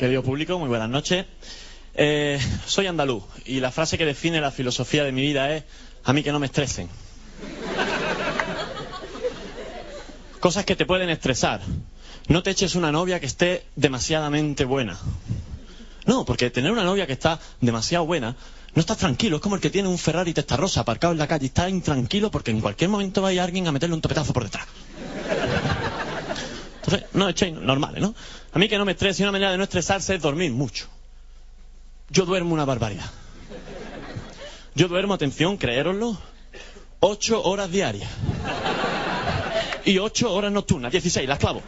querido público? Muy buenas noches. Eh, soy andaluz y la frase que define la filosofía de mi vida es a mí que no me estresen. Cosas que te pueden estresar. No te eches una novia que esté demasiadamente buena. No, porque tener una novia que está demasiado buena, no estás tranquilo. Es como el que tiene un Ferrari Testarossa aparcado en la calle. Está intranquilo porque en cualquier momento va a ir alguien a meterle un topetazo por detrás. Entonces, no echéis normales, ¿no? A mí que no me estrese y una manera de no estresarse es dormir mucho. Yo duermo una barbaridad. Yo duermo, atención, creéroslo, ocho horas diarias. Y ocho horas nocturnas, 16, las clavo.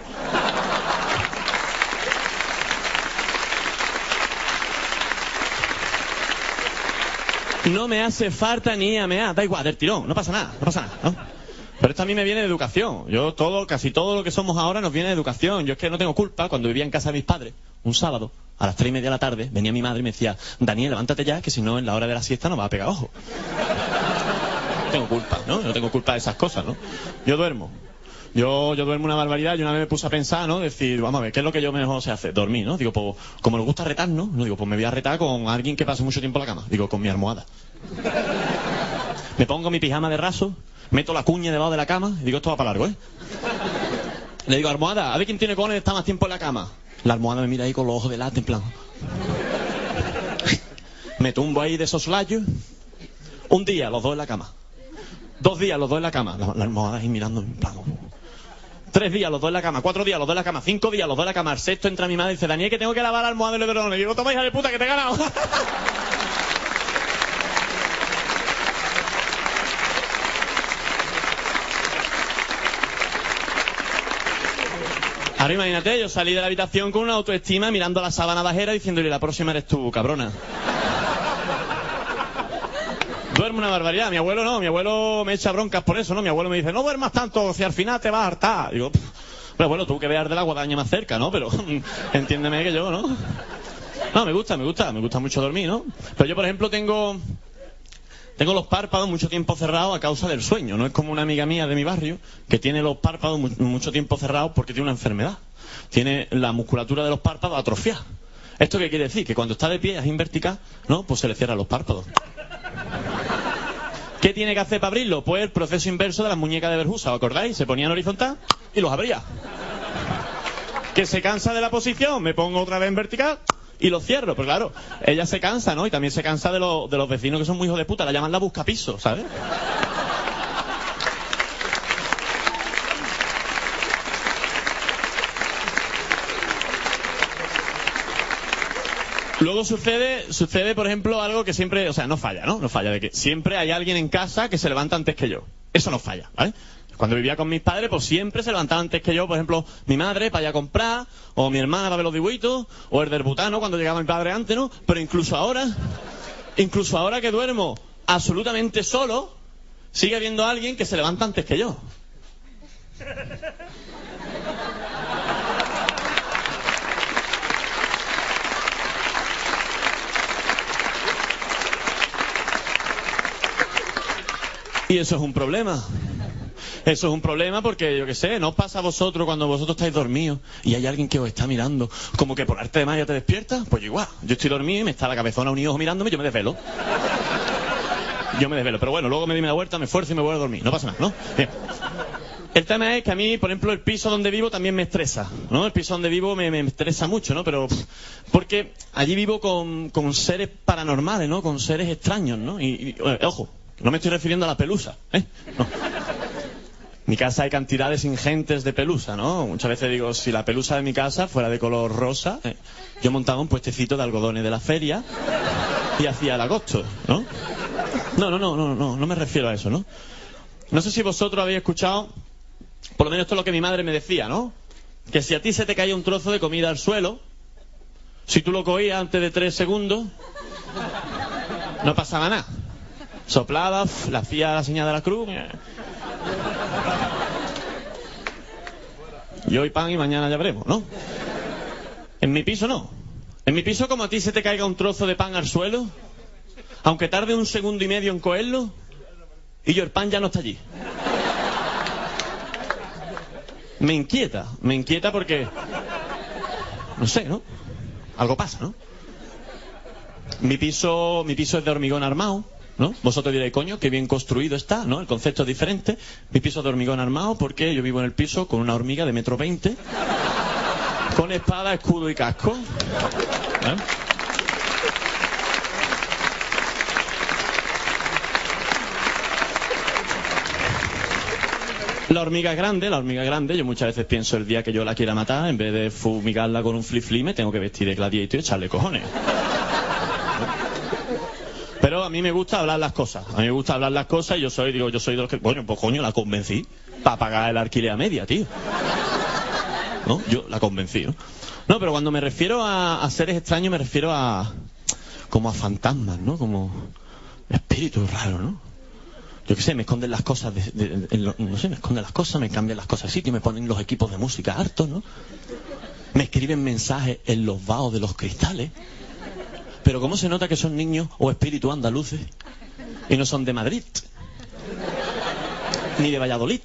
No me hace falta ni a mea, da igual, del tirón, no pasa nada, no pasa nada, ¿no? Pero esto a mí me viene de educación. Yo todo, casi todo lo que somos ahora nos viene de educación. Yo es que no tengo culpa. Cuando vivía en casa de mis padres, un sábado, a las tres y media de la tarde, venía mi madre y me decía, Daniel, levántate ya, que si no en la hora de la siesta no va a pegar ojo. No tengo culpa, ¿no? No tengo culpa de esas cosas, ¿no? Yo duermo. Yo, yo duermo una barbaridad y una vez me puse a pensar, ¿no? Decir, vamos a ver, ¿qué es lo que yo mejor sé hacer? Dormir, ¿no? Digo, pues, como nos gusta retar, ¿no? No digo, pues me voy a retar con alguien que pase mucho tiempo en la cama. Digo, con mi almohada. Me pongo mi pijama de raso, meto la cuña debajo de la cama y digo, esto va para largo, ¿eh? Le digo, almohada, a ver quién tiene cojones estar más tiempo en la cama. La almohada me mira ahí con los ojos de en plan. Me tumbo ahí de soslayos. Un día, los dos en la cama. Dos días, los dos en la cama. La, almohada ahí mirando, en plan. Tres días, los dos en la cama. Cuatro días, los dos en la cama. Cinco días, los dos en la cama. Al sexto entra mi madre y dice, Daniel, que tengo que lavar la almohada del edredón. Y digo, toma, hija de puta, que te he ganado. Ahora imagínate, yo salí de la habitación con una autoestima mirando a la sábana bajera diciéndole la próxima eres tú, cabrona. Duermo una barbaridad. Mi abuelo no, mi abuelo me echa broncas por eso, ¿no? Mi abuelo me dice, no duermas tanto, si al final te vas a hartar. Digo, "Pff, pero bueno, tú que veas de la guadaña más cerca, ¿no? Pero entiéndeme que yo, ¿no? No, me gusta, me gusta, me gusta mucho dormir, ¿no? Pero yo, por ejemplo, tengo tengo los párpados mucho tiempo cerrados a causa del sueño. No es como una amiga mía de mi barrio que tiene los párpados mu- mucho tiempo cerrados porque tiene una enfermedad. Tiene la musculatura de los párpados atrofiada. ¿Esto qué quiere decir? Que cuando está de pie, es vertical, ¿no? Pues se le cierran los párpados. ¿Qué tiene que hacer para abrirlo? Pues el proceso inverso de las muñecas de Berjusa, ¿os acordáis? Se ponían horizontal y los abría. Que se cansa de la posición, me pongo otra vez en vertical y los cierro. Pero claro, ella se cansa, ¿no? Y también se cansa de, los- de los vecinos que son muy hijos de puta, la llaman la buscapiso, ¿sabes? Luego sucede, sucede, por ejemplo, algo que siempre, o sea, no falla, ¿no? No falla, de que siempre hay alguien en casa que se levanta antes que yo. Eso no falla, ¿vale? Cuando vivía con mis padres, pues siempre se levantaba antes que yo, por ejemplo, mi madre para ir a comprar, o mi hermana para ver los dibujitos, o el del butano cuando llegaba mi padre antes, ¿no? Pero incluso ahora, incluso ahora que duermo absolutamente solo, sigue habiendo alguien que se levanta antes que yo. Y eso es un problema. Eso es un problema porque, yo qué sé, no pasa a vosotros cuando vosotros estáis dormidos y hay alguien que os está mirando, como que por arte de magia te despierta. Pues igual, yo estoy dormido y me está la cabezona un ojo mirándome, yo me desvelo. Yo me desvelo, pero bueno, luego me di una vuelta, me esfuerzo y me vuelvo a dormir. No pasa nada, ¿no? El tema es que a mí, por ejemplo, el piso donde vivo también me estresa, ¿no? El piso donde vivo me, me estresa mucho, ¿no? Pero, porque allí vivo con, con seres paranormales, ¿no? Con seres extraños, ¿no? Y, y, ojo, no me estoy refiriendo a la pelusa, ¿eh? No. Mi casa hay cantidades ingentes de pelusa, ¿no? Muchas veces digo, si la pelusa de mi casa fuera de color rosa, eh, yo montaba un puestecito de algodones de la feria y hacía el agosto, ¿no? No, no, no, no, no, no me refiero a eso, ¿no? No sé si vosotros habéis escuchado, por lo menos esto es lo que mi madre me decía, ¿no? Que si a ti se te caía un trozo de comida al suelo, si tú lo cogías antes de tres segundos, no pasaba nada. Soplaba, le hacía la señal de la cruz. Y hoy pan y mañana ya veremos, ¿no? En mi piso no. En mi piso como a ti se te caiga un trozo de pan al suelo, aunque tarde un segundo y medio en cogerlo, y yo el pan ya no está allí. Me inquieta, me inquieta porque... No sé, ¿no? Algo pasa, ¿no? Mi piso, mi piso es de hormigón armado, ¿no? Vosotros diréis, coño, qué bien construido está, ¿no? El concepto es diferente. Mi piso de hormigón armado porque yo vivo en el piso con una hormiga de metro veinte, con espada, escudo y casco. ¿eh? La hormiga es grande, la hormiga es grande. Yo muchas veces pienso el día que yo la quiera matar, en vez de fumigarla con un flip me tengo que vestir de gladiator y echarle cojones. Mí me gusta hablar las cosas. A mí me gusta hablar las cosas y yo soy, digo, yo soy de los que, coño, pues coño, la convencí para pagar el alquiler a media, tío. ¿No? Yo la convencí, ¿no? No, pero cuando me refiero a, a seres extraños me refiero a, como a fantasmas, ¿no? Como espíritus raros, ¿no? Yo qué sé, me esconden las cosas, de, no sé, me esconden las cosas, me cambian las cosas de sitio, me ponen los equipos de música hartos, ¿no? Me escriben mensajes en los vaos de los cristales. Pero ¿cómo se nota que son niños o espíritus andaluces y no son de Madrid? Ni de Valladolid.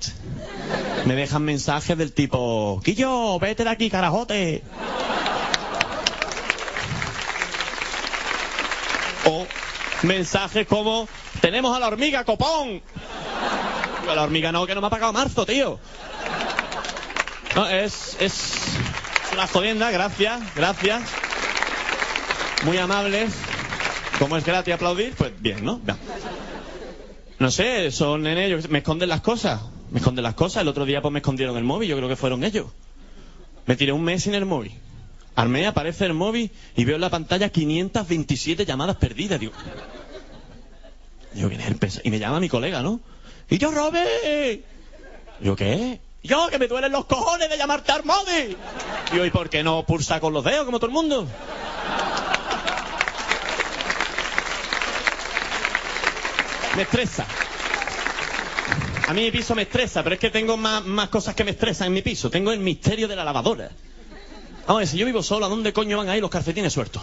Me dejan mensajes del tipo, Quillo, vete de aquí, carajote. O mensajes como, tenemos a la hormiga, copón. A la hormiga no, que no me ha pagado marzo, tío. No, es, es una jodienda, gracias, gracias. Muy amables. Como es gratis aplaudir, pues bien, ¿no? No sé, son yo qué sé, me esconden las cosas. Me esconden las cosas. El otro día pues me escondieron el móvil, yo creo que fueron ellos. Me tiré un mes sin el móvil. Armé, aparece el móvil y veo en la pantalla 527 llamadas perdidas. Digo, digo ¿quién el pesa-? Y me llama mi colega, ¿no? Y yo, Robert. Digo, ¿qué? Yo, que me duelen los cojones de llamarte al móvil. Digo, ¿y por qué no pulsa con los dedos como todo el mundo? Me estresa. A mí mi piso me estresa, pero es que tengo más, cosas que me estresan en mi piso. Tengo el misterio de la lavadora. Vamos a ver, si yo vivo solo, ¿a dónde coño van a ir los calcetines sueltos?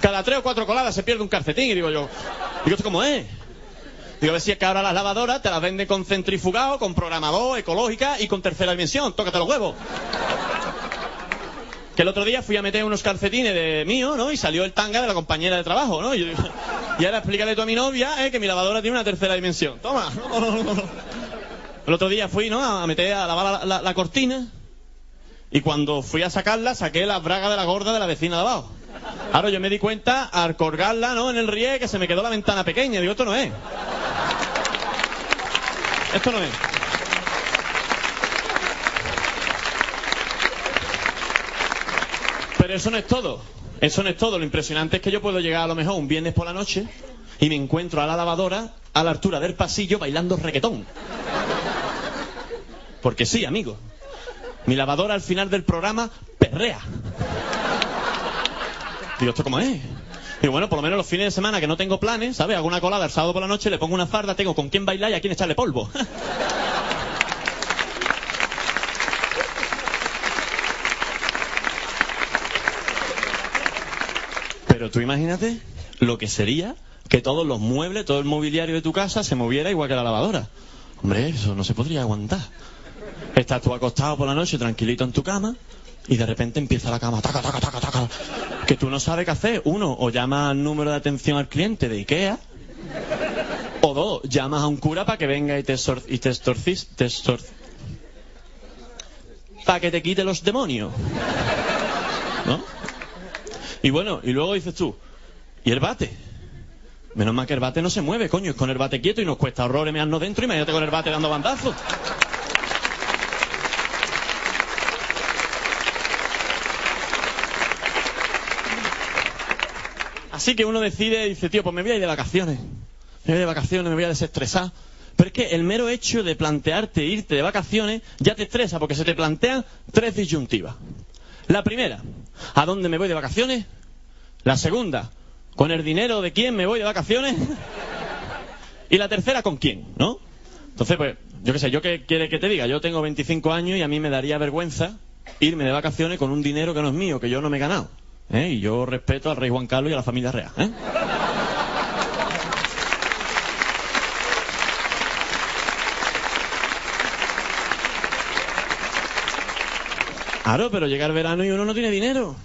Cada tres o cuatro coladas se pierde un calcetín y digo yo, digo, ¿esto cómo es? Digo, a ver si es que ahora las lavadoras te las venden con centrifugado, con programador, ecológica y con tercera dimensión. Tócate los huevos. Que el otro día fui a meter unos calcetines de mío, ¿no? Y salió el tanga de la compañera de trabajo, ¿no? Y, yo digo, y ahora explícale tú a mi novia, ¿eh? Que mi lavadora tiene una tercera dimensión. Toma. El otro día fui, ¿no? A meter, a lavar la, la- la cortina. Y cuando fui a sacarla, saqué la braga de la gorda de la vecina de abajo. Ahora yo me di cuenta al colgarla, ¿no? En el rie que se me quedó la ventana pequeña. Digo, esto no es. Esto no es. Pero eso no es todo. Eso no es todo. Lo impresionante es que yo puedo llegar a lo mejor un viernes por la noche y me encuentro a la lavadora a la altura del pasillo bailando reggaetón. Porque sí, amigo. Mi lavadora al final del programa perrea. Digo, ¿esto cómo es? Y bueno, por lo menos los fines de semana que no tengo planes, ¿sabes? Hago una colada el sábado por la noche, le pongo una farda, tengo con quién bailar y a quién echarle polvo. Pero tú imagínate lo que sería que todos los muebles, todo el mobiliario de tu casa se moviera igual que la lavadora. Hombre, eso no se podría aguantar. Estás tú acostado por la noche, tranquilito en tu cama, y de repente empieza la cama, taca, taca, taca, taca, que tú no sabes qué hacer. Uno, o llamas al número de atención al cliente de Ikea, o dos, llamas a un cura para que venga y te, y te te para que te quite los demonios. Y bueno, y luego dices tú, ¿y el bate? Menos mal que el bate no se mueve, coño, es con el bate quieto y nos cuesta horrores mearnos dentro, imagínate con el bate dando bandazos. Así que uno decide y dice, tío, pues me voy a ir de vacaciones. Me voy de vacaciones, me voy a desestresar. Pero es que el mero hecho de plantearte irte de vacaciones ya te estresa porque se te plantean tres disyuntivas. La primera, ¿a dónde me voy de vacaciones? La segunda, ¿Con el dinero de quién me voy de vacaciones? Y la tercera, ¿con quién? ¿No? Entonces, pues, yo qué sé, yo qué quiere que te diga, yo tengo 25 años y a mí me daría vergüenza irme de vacaciones con un dinero que no es mío, que yo no me he ganado. ¿eh? Y yo respeto al rey Juan Carlos y a la familia real. ¿eh? Claro, pero llega el verano y uno no tiene dinero.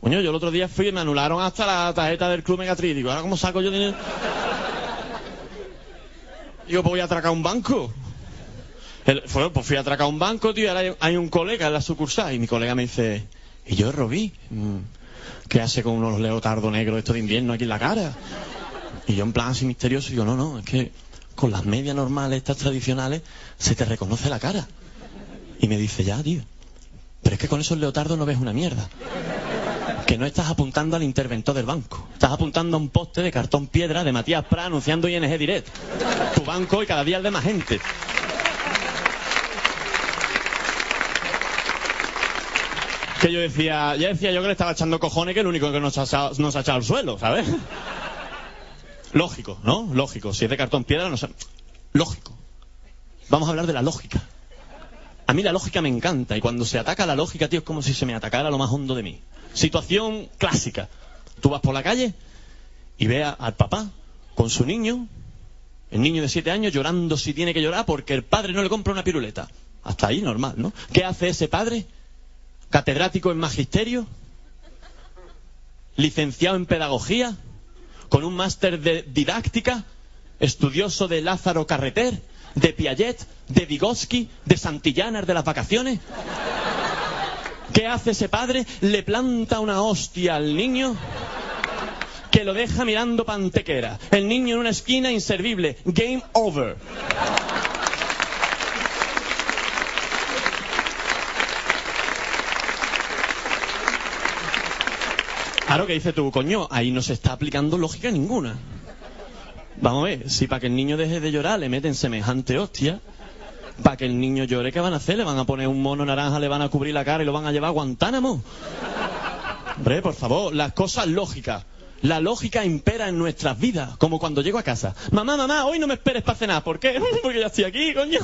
Coño, yo el otro día fui y me anularon hasta la tarjeta del Club Megatriz. Digo, ¿ahora cómo saco yo dinero? Digo, pues voy a atracar un banco. Pues fui a atracar un banco, tío, y ahora hay, un colega en la sucursal. Y mi colega me dice, ¿y yo, Robí? Mm, ¿Qué hace con unos leotardos negros estos de invierno aquí en la cara? Y yo en plan así misterioso, digo, no, no, es que con las medias normales, estas tradicionales, se te reconoce la cara. Y me dice, ya, tío, pero es que con esos leotardos no ves una mierda. Que no estás apuntando al interventor del banco. Estás apuntando a un poste de cartón piedra de Matías Prat anunciando ING Direct. Tu banco y cada día el de más gente. Que yo decía, ya decía yo que le estaba echando cojones que el único que nos ha, nos ha echado al suelo, ¿sabes? Lógico, ¿no? Lógico. Si es de cartón piedra, no sé. Lógico. Vamos a hablar de la lógica. A mí la lógica me encanta y cuando se ataca la lógica, tío, es como si se me atacara lo más hondo de mí. Situación clásica. Tú vas por la calle y ves a- al papá con su niño, el niño de siete años llorando si tiene que llorar porque el padre no le compra una piruleta. Hasta ahí normal, ¿no? ¿Qué hace ese padre? Catedrático en magisterio, licenciado en pedagogía, con un máster de didáctica, estudioso de Lázaro Carreter, de Piaget, de Vygotsky, de Santillanas de las vacaciones. ¿Qué hace ese padre? Le planta una hostia al niño que lo deja mirando pantequera. El niño en una esquina inservible. Game over. Claro que dice tú, coño, ahí no se está aplicando lógica ninguna. Vamos a ver, si para que el niño deje de llorar le meten semejante hostia, para que el niño llore, ¿qué van a hacer? ¿Le van a poner un mono naranja, le van a cubrir la cara y lo van a llevar a Guantánamo? Hombre, por favor, las cosas lógicas. La lógica impera en nuestras vidas, como cuando llego a casa. Mamá, mamá, hoy no me esperes para cenar. ¿Por qué? Porque ya estoy aquí, coño.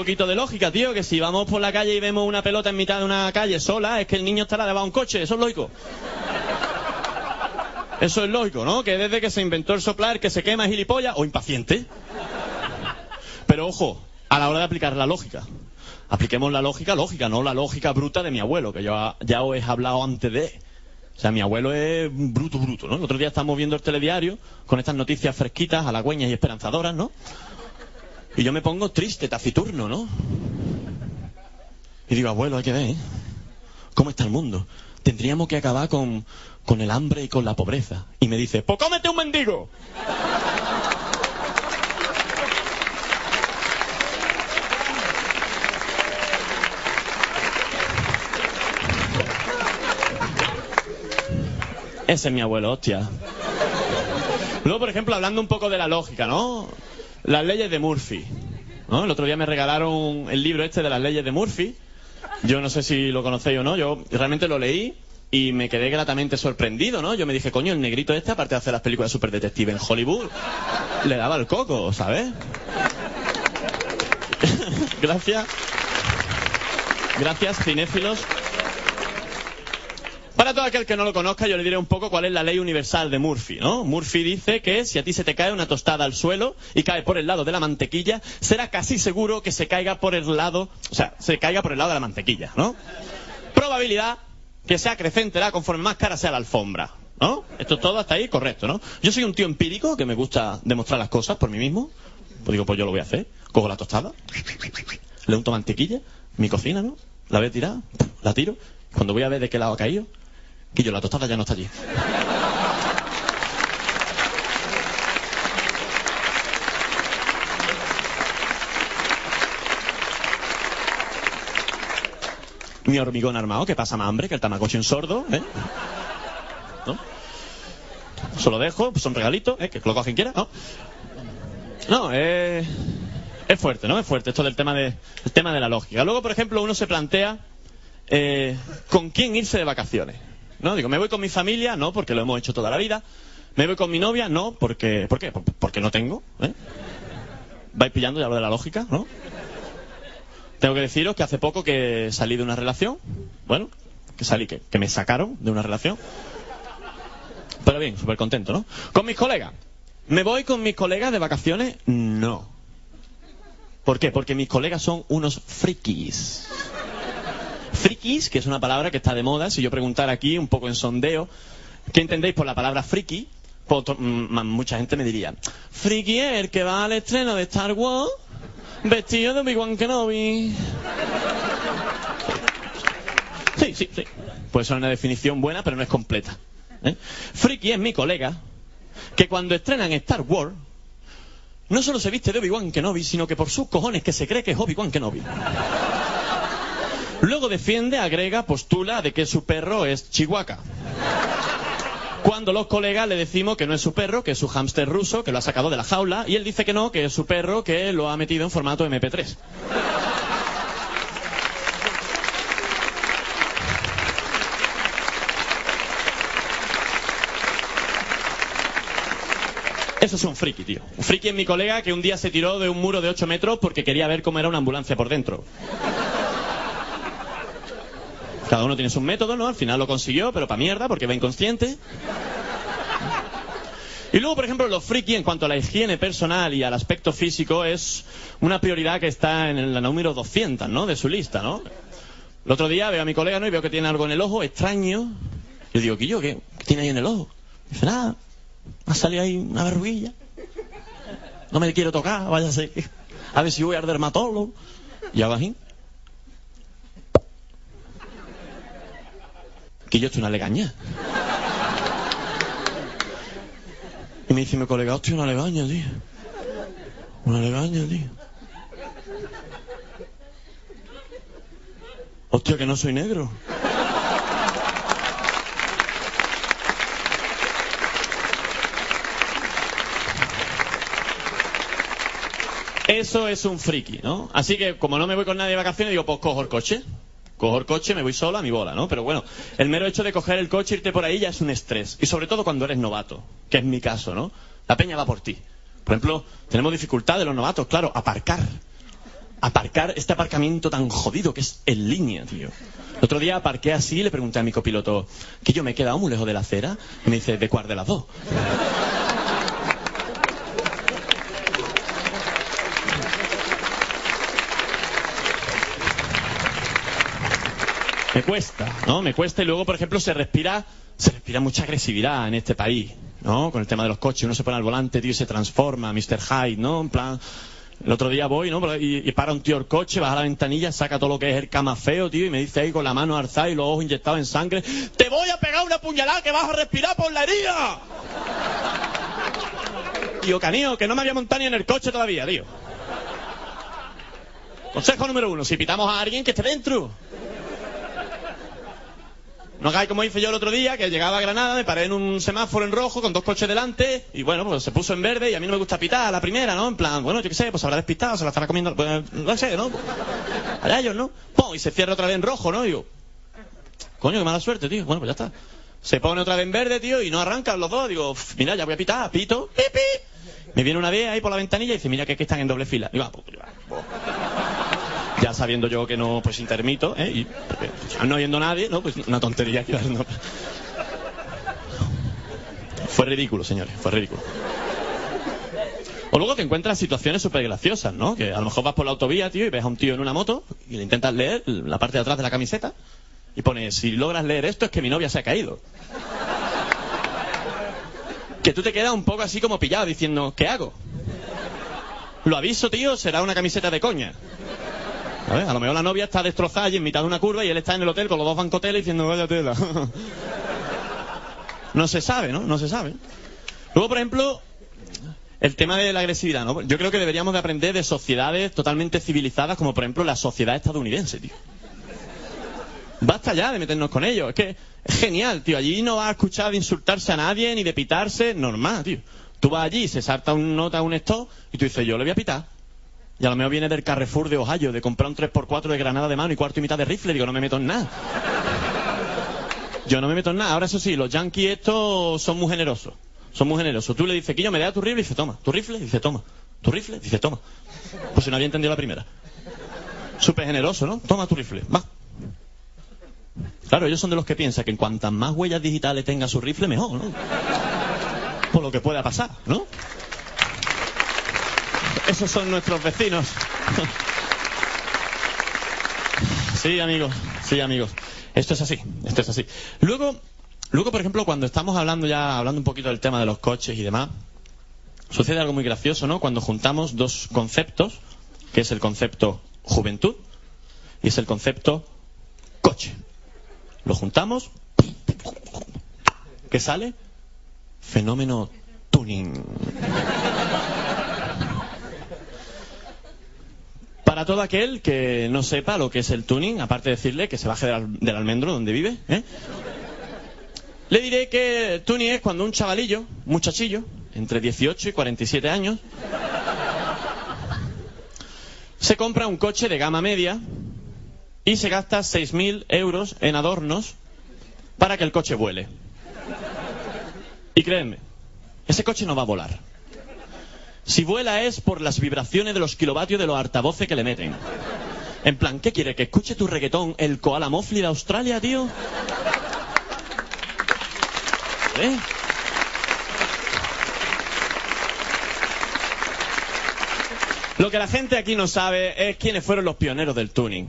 Poquito de lógica, tío, que si vamos por la calle y vemos una pelota en mitad de una calle sola, es que el niño estará debajo de un coche, eso es lógico. Eso es lógico, ¿no? Que desde que se inventó el soplar, que se quema gilipollas o impaciente. Pero ojo, a la hora de aplicar la lógica. Apliquemos la lógica lógica, no la lógica bruta de mi abuelo, que yo ya os he hablado antes de. O sea, mi abuelo es bruto, bruto, ¿no? El otro día estábamos viendo el telediario con estas noticias fresquitas, halagüeñas y esperanzadoras, ¿no? Y yo me pongo triste, taciturno, ¿no? Y digo, abuelo, hay que ver, ¿eh? ¿Cómo está el mundo? Tendríamos que acabar con, con el hambre y con la pobreza. Y me dice, pues cómete un mendigo. Ese es mi abuelo, hostia. Luego, por ejemplo, hablando un poco de la lógica, ¿no? Las leyes de Murphy. El otro día me regalaron el libro este de las leyes de Murphy. Yo no sé si lo conocéis o no, yo realmente lo leí y me quedé gratamente sorprendido, ¿no? Yo me dije, coño, el negrito este, aparte de hacer las películas super detective en Hollywood, le daba el coco, ¿sabes? Gracias. Gracias, cinéfilos. Para todo aquel que no lo conozca, yo le diré un poco cuál es la ley universal de Murphy, ¿no? Murphy dice que si a ti se te cae una tostada al suelo y cae por el lado de la mantequilla, será casi seguro que se caiga por el lado, o sea, se caiga por el lado de la mantequilla, ¿no? Probabilidad que se acrecentará conforme más cara sea la alfombra, ¿no? Esto es todo hasta ahí correcto, ¿no? Yo soy un tío empírico que me gusta demostrar las cosas por mí mismo. Pues digo, pues yo lo voy a hacer. Cojo la tostada, le unto mantequilla, mi cocina, ¿no? La voy a tirar, la tiro. Cuando voy a ver de qué lado ha caído, que yo la tostada ya no está allí. Mi hormigón armado, que pasa más hambre que el tamagotchi en sordo, ¿eh? ¿No? Se dejo, pues son regalitos, ¿eh? Que lo coja quien quiera, ¿no? No, eh... Es fuerte, ¿no? Es fuerte esto del tema de, el tema de la lógica. Luego, por ejemplo, uno se plantea eh, con quién irse de vacaciones. ¿No? Digo, ¿me voy con mi familia? No, porque lo hemos hecho toda la vida. ¿Me voy con mi novia? No, porque, ¿por qué? Porque no tengo. ¿eh? ¿Vais pillando ya lo de la lógica? ¿No? Tengo que deciros que hace poco que salí de una relación. Bueno, que salí, que, que me sacaron de una relación. Pero bien, súper contento, ¿no? Con mis colegas. ¿Me voy con mis colegas de vacaciones? No. ¿Por qué? Porque mis colegas son unos frikis. Frikis, que es una palabra que está de moda, si yo preguntara aquí un poco en sondeo, ¿qué entendéis por la palabra friki? Pues, mm, mucha gente me diría, friki es el que va al estreno de Star Wars vestido de Obi-Wan Kenobi. Sí, sí, sí. Puede ser una definición buena, pero no es completa. ¿eh? Friki es mi colega que cuando estrenan Star Wars no solo se viste de Obi-Wan Kenobi, sino que por sus cojones que se cree que es Obi-Wan Kenobi. Luego defiende, agrega, postula de que su perro es Chihuahua. Cuando los colegas le decimos que no es su perro, que es su hámster ruso, que lo ha sacado de la jaula, y él dice que no, que es su perro, que lo ha metido en formato MP3. Eso es un friki, tío. Un friki es mi colega que un día se tiró de un muro de 8 metros porque quería ver cómo era una ambulancia por dentro. Cada uno tiene sus métodos, ¿no? Al final lo consiguió, pero pa' mierda, porque va inconsciente. Y luego, por ejemplo, los friki en cuanto a la higiene personal y al aspecto físico es una prioridad que está en la número 200, ¿no? De su lista, ¿no? El otro día veo a mi colega, ¿no? Y veo que tiene algo en el ojo extraño. Yo digo, ¿qué yo? ¿Qué, qué tiene ahí en el ojo? Dice, nada, ha salido ahí una verruguilla. No me quiero tocar, váyase. A ver si voy al dermatólogo. Y hago Que yo estoy una legaña. Y me dice mi colega, hostia, una legaña, tío. Una legaña, tío. Hostia, que no soy negro. Eso es un friki, ¿no? Así que como no me voy con nadie de vacaciones, digo, pues cojo el coche. Cojo el coche, me voy solo a mi bola, ¿no? Pero bueno, el mero hecho de coger el coche, irte por ahí ya es un estrés. Y sobre todo cuando eres novato, que es mi caso, ¿no? La peña va por ti. Por ejemplo, tenemos dificultad de los novatos, claro, aparcar. Aparcar este aparcamiento tan jodido que es en línea, tío. El otro día aparqué así y le pregunté a mi copiloto, que yo me he quedado muy lejos de la acera. Y me dice, ¿de cuál de las dos? Me cuesta, ¿no? Me cuesta y luego, por ejemplo, se respira, se respira mucha agresividad en este país, ¿no? Con el tema de los coches, uno se pone al volante, tío, se transforma, Mr. Hyde, ¿no? En plan, el otro día voy, ¿no? Y, para un tío el coche, baja la ventanilla, saca todo lo que es el camafeo, tío, y me dice ahí con la mano alzada y los ojos inyectados en sangre, ¡te voy a pegar una puñalada que vas a respirar por la herida! Tío, canío, que no me había montado ni en el coche todavía, tío. Consejo número uno, si pitamos a alguien que esté dentro. No hagáis como hice yo el otro día, que llegaba a Granada, me paré en un semáforo en rojo con dos coches delante y bueno, pues se puso en verde y a mí no me gusta pitar a la primera, ¿no? En plan, bueno, yo qué sé, pues habrá despistado, se la estará comiendo, pues, no sé, ¿no? Allá ellos, ¿no? Pum, y se cierra otra vez en rojo, ¿no? Y digo, coño, qué mala suerte, tío. Bueno, pues ya está. Se pone otra vez en verde, tío, y no arrancan los dos. Digo, "Uf, mira, ya voy a pitar, pito, pi, pi. Me viene una vez ahí por la ventanilla y dice, mira que aquí están en doble fila. Digo, ah, pues, ya, pues. Sabiendo yo que no, pues intermito, ¿eh? Y ya no oyendo nadie, ¿no? Pues una tontería que no. Fue ridículo, señores, fue ridículo. O luego te encuentras situaciones súper graciosas, ¿no? Que a lo mejor vas por la autovía, tío, y ves a un tío en una moto y le intentas leer la parte de atrás de la camiseta y pone, si logras leer esto es que mi novia se ha caído. Que tú te quedas un poco así como pillado diciendo, ¿qué hago? Lo aviso, tío, será una camiseta de coña. A, lo mejor la novia está destrozada y en mitad de una curva y él está en el hotel con los dos bancoteles diciendo, vaya tela. no se sabe, ¿no? No se sabe. Luego, por ejemplo, el tema de la agresividad, ¿no? Yo creo que deberíamos de aprender de sociedades totalmente civilizadas, como por ejemplo la sociedad estadounidense, tío. Basta ya de meternos con ellos. Es que es genial, tío. Allí no vas a escuchar de insultarse a nadie ni de pitarse. Normal, tío. Tú vas allí, se salta un nota, un stop, y tú dices, yo le voy a pitar. Y a lo mejor viene del Carrefour de Ohio, de comprar un 3x4 de granada de mano y cuarto y mitad de rifle. Digo, no me meto en nada. Yo no me meto en nada. Ahora, eso sí, los yankees estos son muy generosos. Son muy generosos. Tú le dices, que yo me da tu rifle, y dice, toma. ¿Tu rifle? Dice, toma. ¿Tu rifle? Dice, toma. Pues si no había entendido la primera. Súper generoso, ¿no? Toma tu rifle. Va. Claro, ellos son de los que piensan que en cuantas más huellas digitales tenga su rifle, mejor, ¿no? Por lo que pueda pasar, ¿no? Esos son nuestros vecinos. Sí, amigos, sí, amigos. Esto es así, esto es así. Luego, luego, por ejemplo, cuando estamos hablando ya, hablando un poquito del tema de los coches y demás, sucede algo muy gracioso, ¿no? Cuando juntamos dos conceptos, que es el concepto juventud y es el concepto coche. Lo juntamos, ¿qué sale? Fenómeno tuning. Para todo aquel que no sepa lo que es el tuning, aparte de decirle que se baje del, del almendro donde vive, ¿eh? le diré que tuning es cuando un chavalillo, un muchachillo, entre 18 y 47 años, se compra un coche de gama media y se gasta 6.000 euros en adornos para que el coche vuele. Y créanme, ese coche no va a volar. Si vuela es por las vibraciones de los kilovatios de los altavoces que le meten. En plan, ¿qué quiere? ¿Que escuche tu reggaetón el koala mofli de Australia, tío? ¿Eh? Lo que la gente aquí no sabe es quiénes fueron los pioneros del tuning.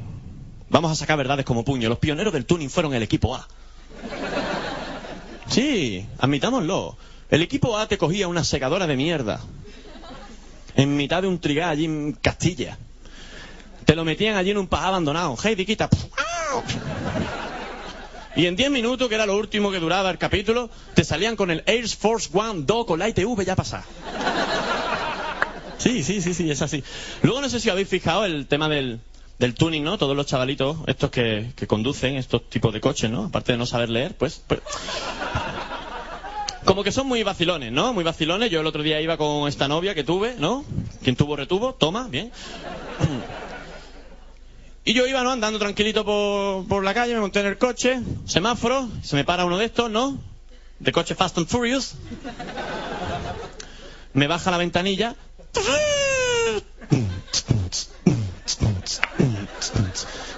Vamos a sacar verdades como puño. Los pioneros del tuning fueron el equipo A. Sí, admitámoslo. El equipo A te cogía una secadora de mierda. En mitad de un trigal allí en Castilla. Te lo metían allí en un paja abandonado. Hey, diquita. Y en 10 minutos, que era lo último que duraba el capítulo, te salían con el Air Force One 2 con la ITV ya pasada. Sí, sí, sí, sí, es así. Luego no sé si habéis fijado el tema del, del tuning, ¿no? Todos los chavalitos, estos que, que conducen estos tipos de coches, ¿no? Aparte de no saber leer, pues, pues... Como que son muy vacilones, ¿no? Muy vacilones. Yo el otro día iba con esta novia que tuve, ¿no? Quien tuvo, retuvo. Toma, bien. Y yo iba, ¿no? Andando tranquilito por, por la calle, me monté en el coche, semáforo, se me para uno de estos, ¿no? De coche Fast and Furious. Me baja la ventanilla.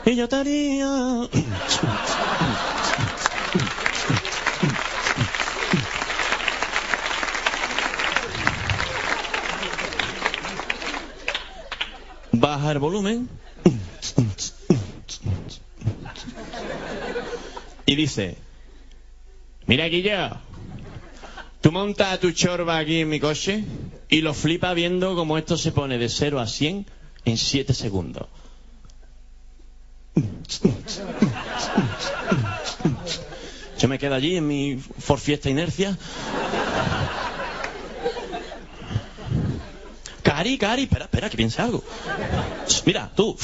Y yo te El volumen. Y dice, mira Guillo, tú montas tu chorba aquí en mi coche y lo flipa viendo cómo esto se pone de 0 a 100 en 7 segundos. Yo me quedo allí en mi Ford Fiesta Inercia. Cari, Cari, espera, espera, que piense algo. Mira, tú,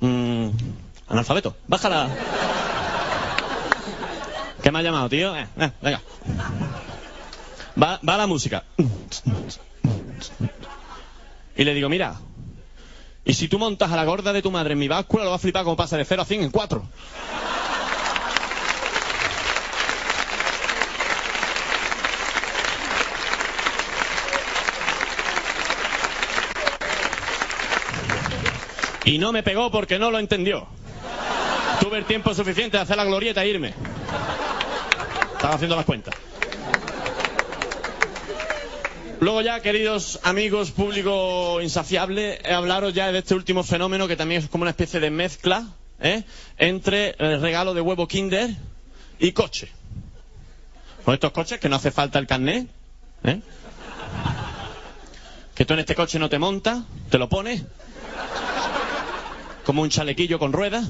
mm, analfabeto, bájala. ¿Qué me ha llamado, tío? Eh, eh, venga. Va, va la música. Y le digo, mira, y si tú montas a la gorda de tu madre en mi báscula, lo vas a flipar como pasa de 0 a 100 en 4. Y no me pegó porque no lo entendió. Tuve el tiempo suficiente de hacer la glorieta e irme. Estaba haciendo las cuentas. Luego ya, queridos amigos, público insaciable, he hablaros ya de este último fenómeno que también es como una especie de mezcla ¿eh? entre el regalo de huevo Kinder y coche. Con estos coches que no hace falta el carnet, ¿eh? que tú en este coche no te montas, te lo pones como un chalequillo con ruedas.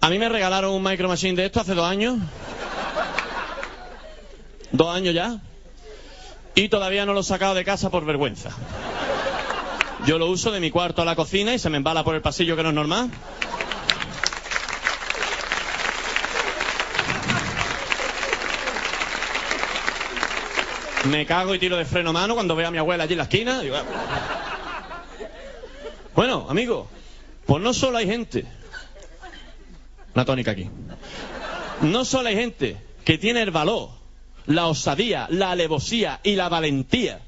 A mí me regalaron un Micro Machine de esto hace dos años. Dos años ya. Y todavía no lo he sacado de casa por vergüenza. Yo lo uso de mi cuarto a la cocina y se me embala por el pasillo que no es normal. Me cago y tiro de freno mano cuando veo a mi abuela allí en la esquina. digo, bueno, amigo, pues no solo hay gente. Una tónica aquí. No solo hay gente que tiene el valor, la osadía, la alevosía y la valentía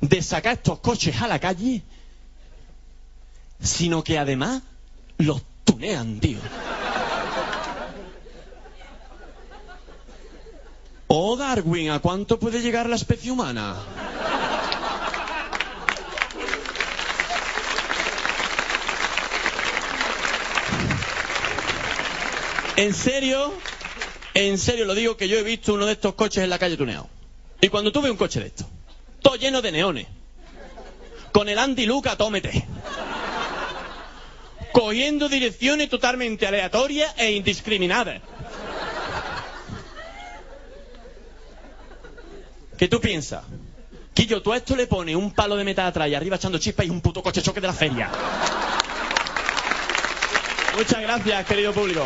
de sacar estos coches a la calle, sino que además los tunean, tío. Oh, Darwin, ¿a cuánto puede llegar la especie humana? En serio, en serio lo digo que yo he visto uno de estos coches en la calle tuneado. Y cuando tuve un coche de estos, todo lleno de neones, con el Andy Luca tómete, cogiendo direcciones totalmente aleatorias e indiscriminadas. ¿Qué tú piensas? Quillo, tú esto le pones un palo de metal atrás y arriba echando chispas y un puto coche choque de la feria. Muchas gracias, querido público.